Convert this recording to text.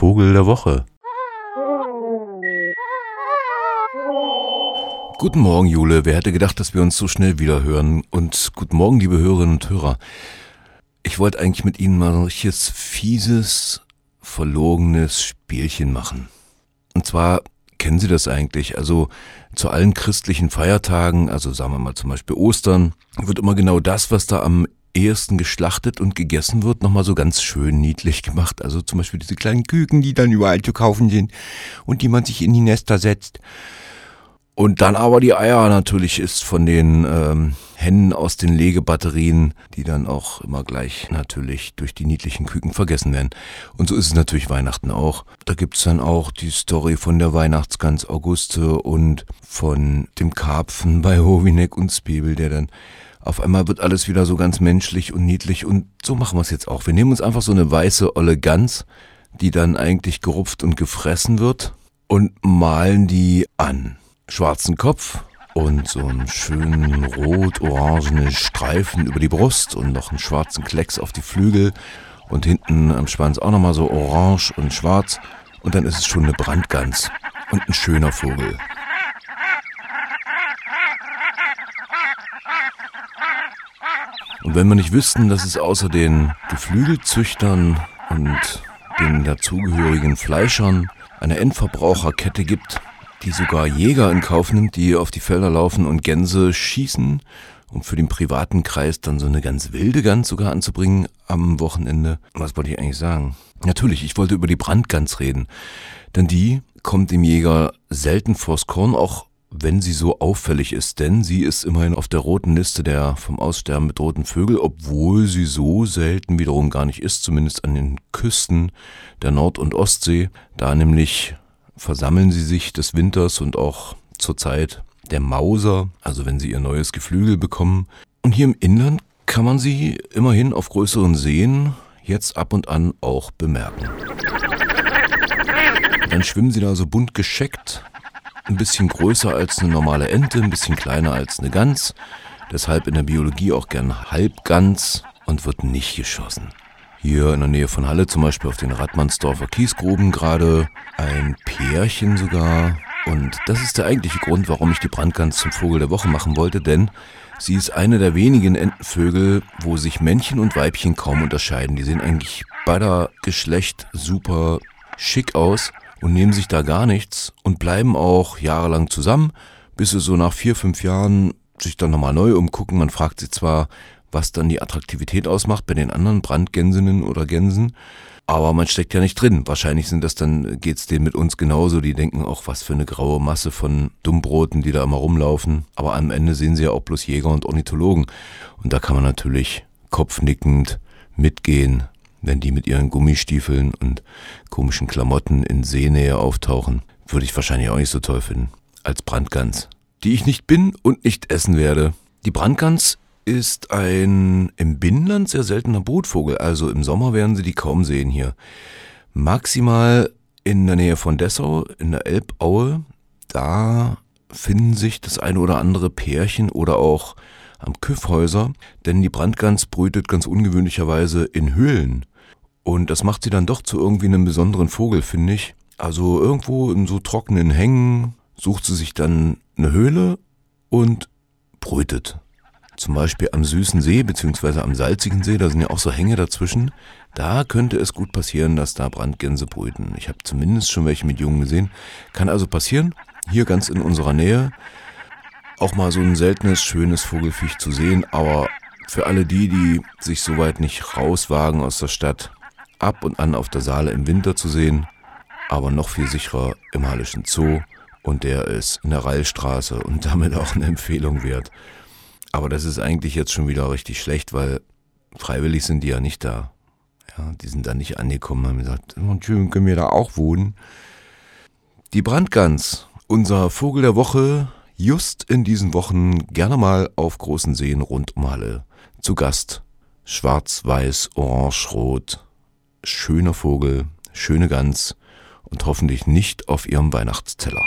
Vogel der Woche. Guten Morgen, Jule. Wer hätte gedacht, dass wir uns so schnell wieder hören? Und guten Morgen, liebe Hörerinnen und Hörer. Ich wollte eigentlich mit Ihnen mal richtiges, fieses, verlogenes Spielchen machen. Und zwar kennen Sie das eigentlich? Also zu allen christlichen Feiertagen, also sagen wir mal zum Beispiel Ostern, wird immer genau das, was da am ehesten geschlachtet und gegessen wird, nochmal so ganz schön niedlich gemacht. Also zum Beispiel diese kleinen Küken, die dann überall zu kaufen sind und die man sich in die Nester setzt. Und dann aber die Eier natürlich ist von den ähm, Hennen aus den Legebatterien, die dann auch immer gleich natürlich durch die niedlichen Küken vergessen werden. Und so ist es natürlich Weihnachten auch. Da gibt's dann auch die Story von der Weihnachtsgans Auguste und von dem Karpfen bei Hovinek und Spiebel, der dann auf einmal wird alles wieder so ganz menschlich und niedlich und so machen wir es jetzt auch. Wir nehmen uns einfach so eine weiße olle Gans, die dann eigentlich gerupft und gefressen wird und malen die an schwarzen Kopf und so einen schönen rot-orangenen Streifen über die Brust und noch einen schwarzen Klecks auf die Flügel und hinten am Schwanz auch nochmal so orange und schwarz und dann ist es schon eine Brandgans und ein schöner Vogel. Und wenn wir nicht wüssten, dass es außer den Geflügelzüchtern und den dazugehörigen Fleischern eine Endverbraucherkette gibt, die sogar Jäger in Kauf nimmt, die auf die Felder laufen und Gänse schießen, um für den privaten Kreis dann so eine ganz wilde Gans sogar anzubringen am Wochenende. Was wollte ich eigentlich sagen? Natürlich, ich wollte über die Brandgans reden. Denn die kommt dem Jäger selten vors Korn, auch wenn sie so auffällig ist, denn sie ist immerhin auf der roten Liste der vom Aussterben bedrohten Vögel, obwohl sie so selten wiederum gar nicht ist, zumindest an den Küsten der Nord- und Ostsee, da nämlich versammeln sie sich des Winters und auch zur Zeit der Mauser, also wenn sie ihr neues Geflügel bekommen. Und hier im Inland kann man sie immerhin auf größeren Seen jetzt ab und an auch bemerken. Dann schwimmen sie da so bunt gescheckt, ein bisschen größer als eine normale Ente, ein bisschen kleiner als eine Gans, deshalb in der Biologie auch gern Halbgans und wird nicht geschossen. Hier in der Nähe von Halle zum Beispiel auf den Radmannsdorfer Kiesgruben gerade ein Pärchen sogar. Und das ist der eigentliche Grund, warum ich die Brandgans zum Vogel der Woche machen wollte, denn sie ist eine der wenigen Entenvögel, wo sich Männchen und Weibchen kaum unterscheiden. Die sehen eigentlich beider Geschlecht super schick aus und nehmen sich da gar nichts und bleiben auch jahrelang zusammen, bis sie so nach vier, fünf Jahren sich dann nochmal neu umgucken. Man fragt sie zwar, was dann die Attraktivität ausmacht bei den anderen Brandgänsinnen oder Gänsen. Aber man steckt ja nicht drin. Wahrscheinlich sind das dann, geht's denen mit uns genauso. Die denken auch, was für eine graue Masse von Dummbroten, die da immer rumlaufen. Aber am Ende sehen sie ja auch bloß Jäger und Ornithologen. Und da kann man natürlich kopfnickend mitgehen, wenn die mit ihren Gummistiefeln und komischen Klamotten in Seenähe auftauchen. Würde ich wahrscheinlich auch nicht so toll finden. Als Brandgans. Die ich nicht bin und nicht essen werde. Die Brandgans ist ein im Binnenland sehr seltener Brutvogel, also im Sommer werden Sie die kaum sehen hier. Maximal in der Nähe von Dessau, in der Elbaue, da finden sich das eine oder andere Pärchen oder auch am Küffhäuser, denn die Brandgans brütet ganz ungewöhnlicherweise in Höhlen. Und das macht sie dann doch zu irgendwie einem besonderen Vogel, finde ich. Also irgendwo in so trockenen Hängen sucht sie sich dann eine Höhle und brütet zum Beispiel am süßen See beziehungsweise am salzigen See, da sind ja auch so Hänge dazwischen, da könnte es gut passieren, dass da Brandgänse brüten. Ich habe zumindest schon welche mit Jungen gesehen. Kann also passieren, hier ganz in unserer Nähe, auch mal so ein seltenes, schönes Vogelfiech zu sehen, aber für alle die, die sich soweit nicht rauswagen aus der Stadt, ab und an auf der Saale im Winter zu sehen, aber noch viel sicherer im Hallischen Zoo und der ist in der Rallstraße und damit auch eine Empfehlung wert. Aber das ist eigentlich jetzt schon wieder richtig schlecht, weil freiwillig sind die ja nicht da. Ja, die sind da nicht angekommen, haben gesagt, schön können wir da auch wohnen. Die Brandgans, unser Vogel der Woche, just in diesen Wochen gerne mal auf großen Seen rund um Halle. Zu Gast. Schwarz, weiß, orange, rot. Schöner Vogel, schöne Gans und hoffentlich nicht auf ihrem Weihnachtsteller.